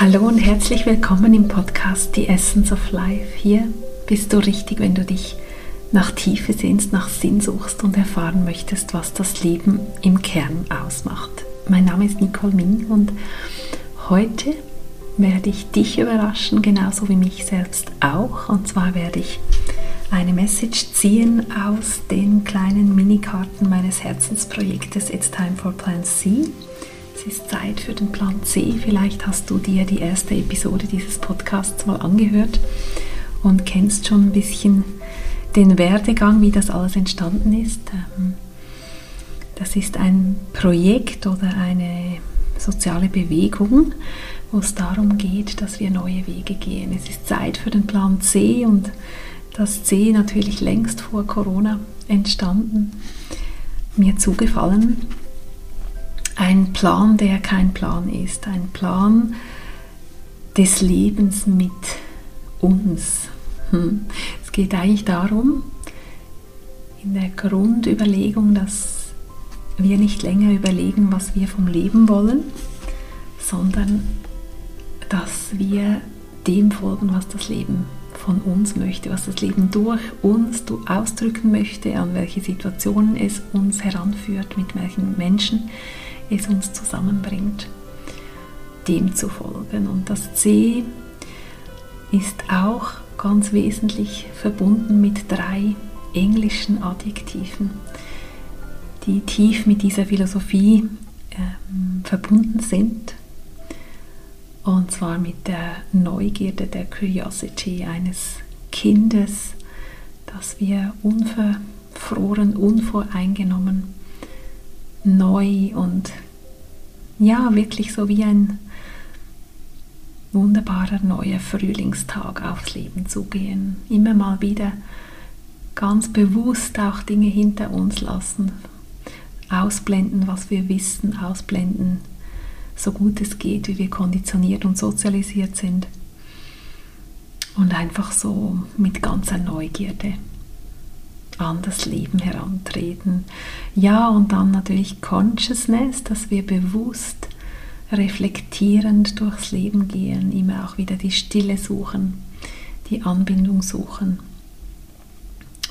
Hallo und herzlich willkommen im Podcast The Essence of Life. Hier bist du richtig, wenn du dich nach Tiefe sehnst, nach Sinn suchst und erfahren möchtest, was das Leben im Kern ausmacht. Mein Name ist Nicole Ming und heute werde ich dich überraschen, genauso wie mich selbst auch. Und zwar werde ich eine Message ziehen aus den kleinen Minikarten meines Herzensprojektes It's Time for Plan C. Es ist Zeit für den Plan C. Vielleicht hast du dir die erste Episode dieses Podcasts mal angehört und kennst schon ein bisschen den Werdegang, wie das alles entstanden ist. Ähm, das ist ein Projekt oder eine soziale Bewegung, wo es darum geht, dass wir neue Wege gehen. Es ist Zeit für den Plan C und das C natürlich längst vor Corona entstanden, mir zugefallen ein Plan, der kein Plan ist, ein Plan des Lebens mit uns. Hm. Es geht eigentlich darum, in der Grundüberlegung, dass wir nicht länger überlegen, was wir vom Leben wollen, sondern dass wir dem folgen, was das Leben von uns möchte, was das Leben durch uns ausdrücken möchte, an welche Situationen es uns heranführt, mit welchen Menschen es uns zusammenbringt, dem zu folgen. Und das C ist auch ganz wesentlich verbunden mit drei englischen Adjektiven, die tief mit dieser Philosophie äh, verbunden sind. Und zwar mit der Neugierde, der Curiosity eines Kindes, das wir unverfroren, unvoreingenommen neu und ja, wirklich so wie ein wunderbarer neuer Frühlingstag aufs Leben zugehen. Immer mal wieder ganz bewusst auch Dinge hinter uns lassen, ausblenden, was wir wissen, ausblenden, so gut es geht, wie wir konditioniert und sozialisiert sind. Und einfach so mit ganzer Neugierde an das Leben herantreten. Ja, und dann natürlich Consciousness, dass wir bewusst reflektierend durchs Leben gehen, immer auch wieder die Stille suchen, die Anbindung suchen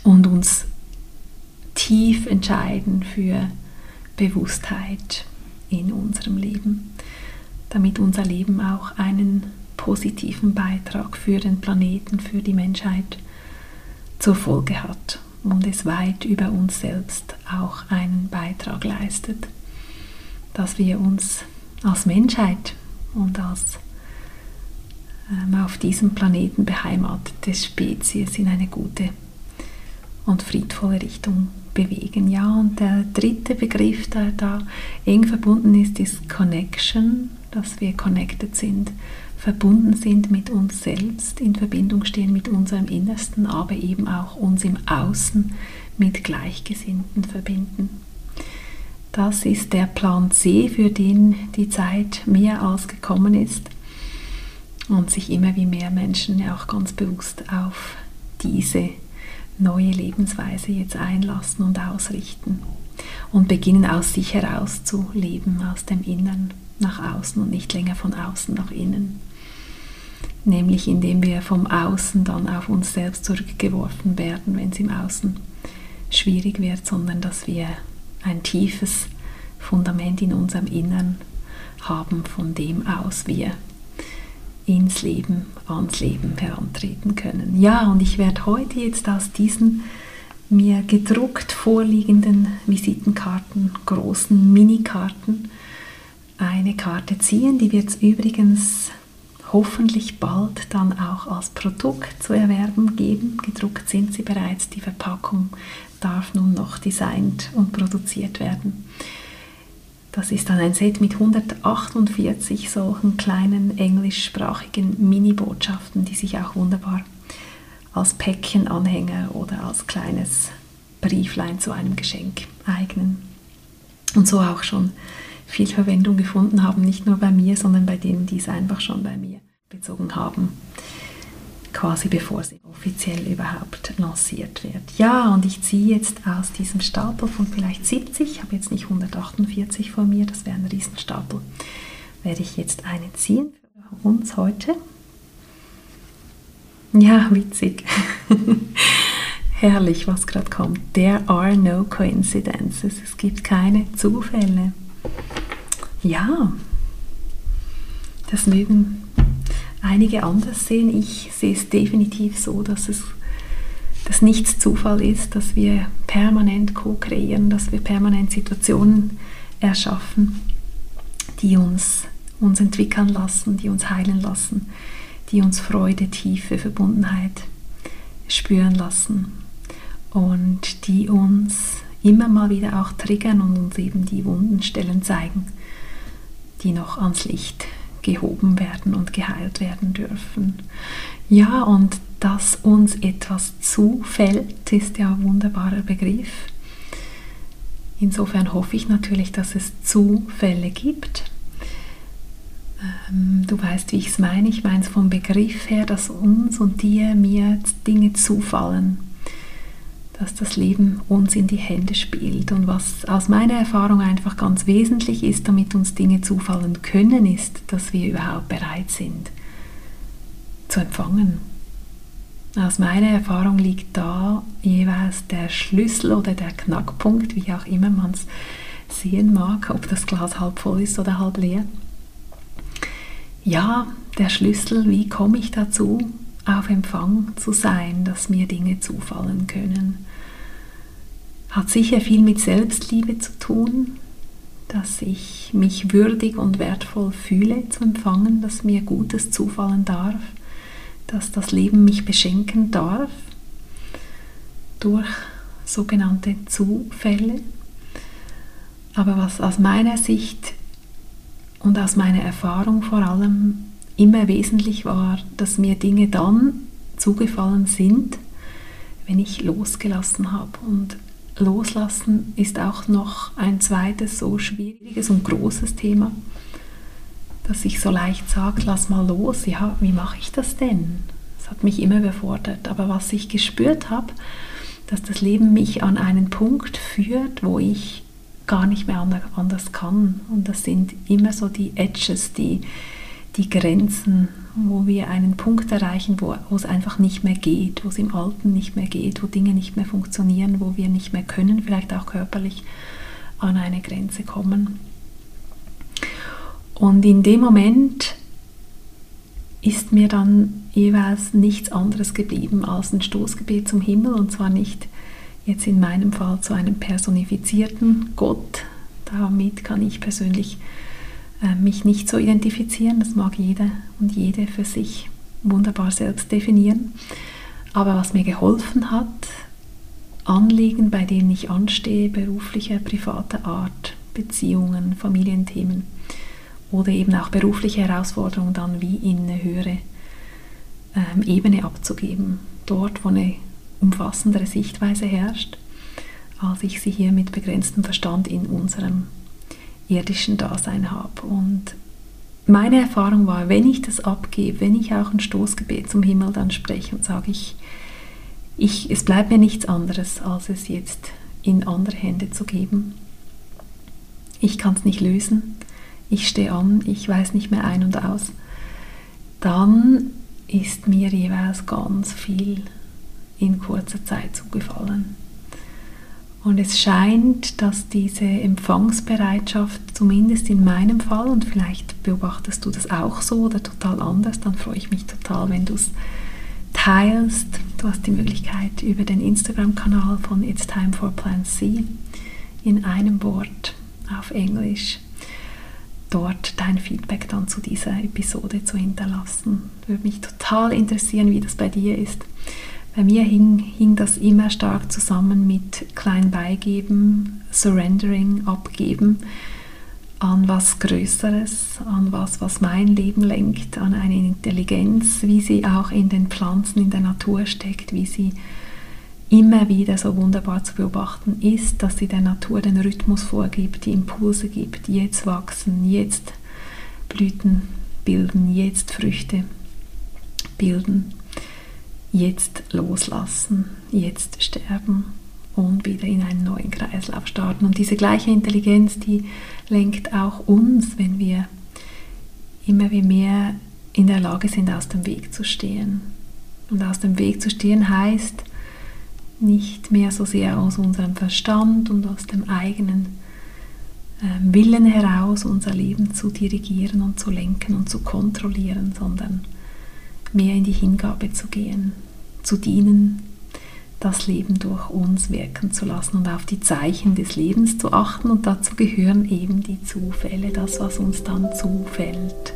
und uns tief entscheiden für Bewusstheit in unserem Leben, damit unser Leben auch einen positiven Beitrag für den Planeten, für die Menschheit zur Folge hat und es weit über uns selbst auch einen Beitrag leistet, dass wir uns als Menschheit und als ähm, auf diesem Planeten beheimatete Spezies in eine gute und friedvolle Richtung bewegen. Ja, und der dritte Begriff, der da eng verbunden ist, ist Connection, dass wir connected sind verbunden sind mit uns selbst, in Verbindung stehen mit unserem Innersten, aber eben auch uns im Außen mit Gleichgesinnten verbinden. Das ist der Plan C, für den die Zeit mehr als gekommen ist und sich immer wie mehr Menschen auch ganz bewusst auf diese neue Lebensweise jetzt einlassen und ausrichten und beginnen aus sich heraus zu leben, aus dem Innern nach außen und nicht länger von außen nach innen nämlich indem wir vom Außen dann auf uns selbst zurückgeworfen werden, wenn es im Außen schwierig wird, sondern dass wir ein tiefes Fundament in unserem Innern haben, von dem aus wir ins Leben, ans Leben herantreten können. Ja, und ich werde heute jetzt aus diesen mir gedruckt vorliegenden Visitenkarten, großen Minikarten, eine Karte ziehen. Die wird übrigens hoffentlich bald dann auch als Produkt zu erwerben geben. Gedruckt sind sie bereits, die Verpackung darf nun noch designt und produziert werden. Das ist dann ein Set mit 148 solchen kleinen englischsprachigen Mini-Botschaften, die sich auch wunderbar als Päckchenanhänger oder als kleines Brieflein zu einem Geschenk eignen. Und so auch schon viel Verwendung gefunden haben, nicht nur bei mir, sondern bei denen, die es einfach schon bei mir bezogen haben, quasi bevor sie offiziell überhaupt lanciert wird. Ja, und ich ziehe jetzt aus diesem Stapel von vielleicht 70, ich habe jetzt nicht 148 vor mir, das wäre ein Riesenstapel, werde ich jetzt einen ziehen. uns heute. Ja, witzig. Herrlich, was gerade kommt. There are no coincidences. Es gibt keine Zufälle. Ja, das mögen einige anders sehen. Ich sehe es definitiv so, dass es dass nichts Zufall ist, dass wir permanent co-kreieren, dass wir permanent Situationen erschaffen, die uns, uns entwickeln lassen, die uns heilen lassen, die uns Freude, Tiefe, Verbundenheit spüren lassen und die uns immer mal wieder auch triggern und uns eben die wunden Stellen zeigen, die noch ans Licht gehoben werden und geheilt werden dürfen. Ja, und dass uns etwas zufällt, ist ja ein wunderbarer Begriff. Insofern hoffe ich natürlich, dass es Zufälle gibt. Ähm, du weißt, wie ich es meine. Ich meine es vom Begriff her, dass uns und dir, mir Dinge zufallen. Dass das Leben uns in die Hände spielt. Und was aus meiner Erfahrung einfach ganz wesentlich ist, damit uns Dinge zufallen können, ist, dass wir überhaupt bereit sind zu empfangen. Aus meiner Erfahrung liegt da jeweils der Schlüssel oder der Knackpunkt, wie auch immer man es sehen mag, ob das Glas halb voll ist oder halb leer. Ja, der Schlüssel, wie komme ich dazu, auf Empfang zu sein, dass mir Dinge zufallen können. Hat sicher viel mit Selbstliebe zu tun, dass ich mich würdig und wertvoll fühle zu empfangen, dass mir Gutes zufallen darf dass das Leben mich beschenken darf durch sogenannte Zufälle. Aber was aus meiner Sicht und aus meiner Erfahrung vor allem immer wesentlich war, dass mir Dinge dann zugefallen sind, wenn ich losgelassen habe. Und loslassen ist auch noch ein zweites so schwieriges und großes Thema dass ich so leicht sage, lass mal los, ja, wie mache ich das denn? Das hat mich immer befordert. Aber was ich gespürt habe, dass das Leben mich an einen Punkt führt, wo ich gar nicht mehr anders kann. Und das sind immer so die Edges, die, die Grenzen, wo wir einen Punkt erreichen, wo, wo es einfach nicht mehr geht, wo es im Alten nicht mehr geht, wo Dinge nicht mehr funktionieren, wo wir nicht mehr können, vielleicht auch körperlich an eine Grenze kommen. Und in dem Moment ist mir dann jeweils nichts anderes geblieben als ein Stoßgebet zum Himmel und zwar nicht jetzt in meinem Fall zu einem personifizierten Gott. Damit kann ich persönlich mich nicht so identifizieren. Das mag jeder und jede für sich wunderbar selbst definieren. Aber was mir geholfen hat, Anliegen, bei denen ich anstehe, beruflicher, privater Art, Beziehungen, Familienthemen, oder eben auch berufliche Herausforderungen dann wie in eine höhere ähm, Ebene abzugeben. Dort, wo eine umfassendere Sichtweise herrscht, als ich sie hier mit begrenztem Verstand in unserem irdischen Dasein habe. Und meine Erfahrung war, wenn ich das abgebe, wenn ich auch ein Stoßgebet zum Himmel dann spreche und sage, ich, ich, es bleibt mir nichts anderes, als es jetzt in andere Hände zu geben. Ich kann es nicht lösen, ich stehe an, ich weiß nicht mehr ein und aus, dann ist mir jeweils ganz viel in kurzer Zeit zugefallen. Und es scheint, dass diese Empfangsbereitschaft, zumindest in meinem Fall, und vielleicht beobachtest du das auch so oder total anders, dann freue ich mich total, wenn du es teilst. Du hast die Möglichkeit über den Instagram-Kanal von It's Time for Plan C in einem Wort auf Englisch dort dein Feedback dann zu dieser Episode zu hinterlassen. Würde mich total interessieren, wie das bei dir ist. Bei mir hing, hing das immer stark zusammen mit klein beigeben, surrendering, abgeben an was Größeres, an was, was mein Leben lenkt, an eine Intelligenz, wie sie auch in den Pflanzen, in der Natur steckt, wie sie immer wieder so wunderbar zu beobachten ist, dass sie der Natur den Rhythmus vorgibt, die Impulse gibt, jetzt wachsen, jetzt Blüten bilden, jetzt Früchte bilden, jetzt loslassen, jetzt sterben und wieder in einen neuen Kreislauf starten. Und diese gleiche Intelligenz, die lenkt auch uns, wenn wir immer wie mehr in der Lage sind, aus dem Weg zu stehen. Und aus dem Weg zu stehen heißt, nicht mehr so sehr aus unserem Verstand und aus dem eigenen ähm, Willen heraus unser Leben zu dirigieren und zu lenken und zu kontrollieren, sondern mehr in die Hingabe zu gehen, zu dienen, das Leben durch uns wirken zu lassen und auf die Zeichen des Lebens zu achten. Und dazu gehören eben die Zufälle, das, was uns dann zufällt.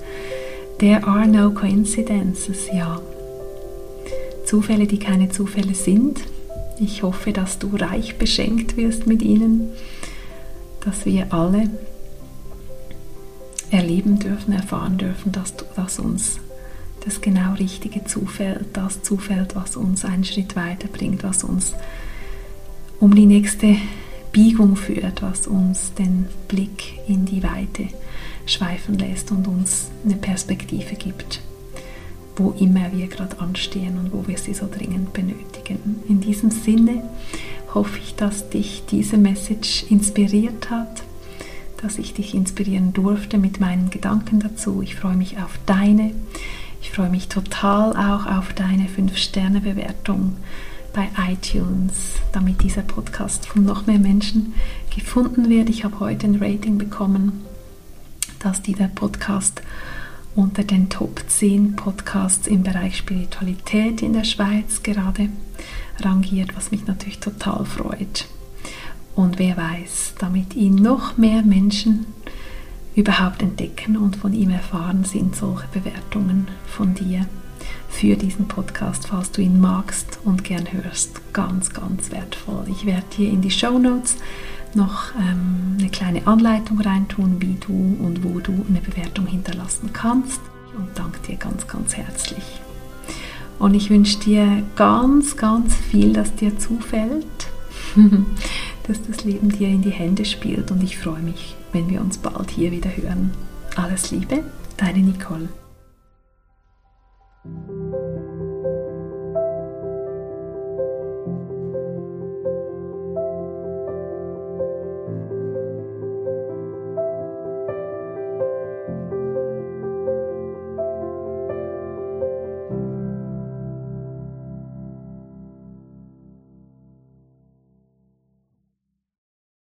There are no coincidences, ja. Zufälle, die keine Zufälle sind. Ich hoffe, dass du reich beschenkt wirst mit ihnen, dass wir alle erleben dürfen, erfahren dürfen, dass, dass uns das genau Richtige zufällt, das zufällt, was uns einen Schritt weiterbringt, was uns um die nächste Biegung führt, was uns den Blick in die Weite schweifen lässt und uns eine Perspektive gibt, wo immer wir gerade anstehen und wo wir sie so dringend benötigen. In diesem Sinne hoffe ich, dass dich diese Message inspiriert hat, dass ich dich inspirieren durfte mit meinen Gedanken dazu. Ich freue mich auf deine. Ich freue mich total auch auf deine 5-Sterne-Bewertung bei iTunes, damit dieser Podcast von noch mehr Menschen gefunden wird. Ich habe heute ein Rating bekommen, dass dieser Podcast unter den Top 10 Podcasts im Bereich Spiritualität in der Schweiz gerade rangiert, was mich natürlich total freut. Und wer weiß, damit ihn noch mehr Menschen überhaupt entdecken und von ihm erfahren, sind solche Bewertungen von dir für diesen Podcast, falls du ihn magst und gern hörst, ganz, ganz wertvoll. Ich werde dir in die Show Notes noch ähm, eine kleine Anleitung reintun, wie du und wo du eine Bewertung hinterlassen kannst und danke dir ganz, ganz herzlich. Und ich wünsche dir ganz, ganz viel, das dir zufällt, dass das Leben dir in die Hände spielt und ich freue mich wenn wir uns bald hier wieder hören. Alles Liebe, deine Nicole.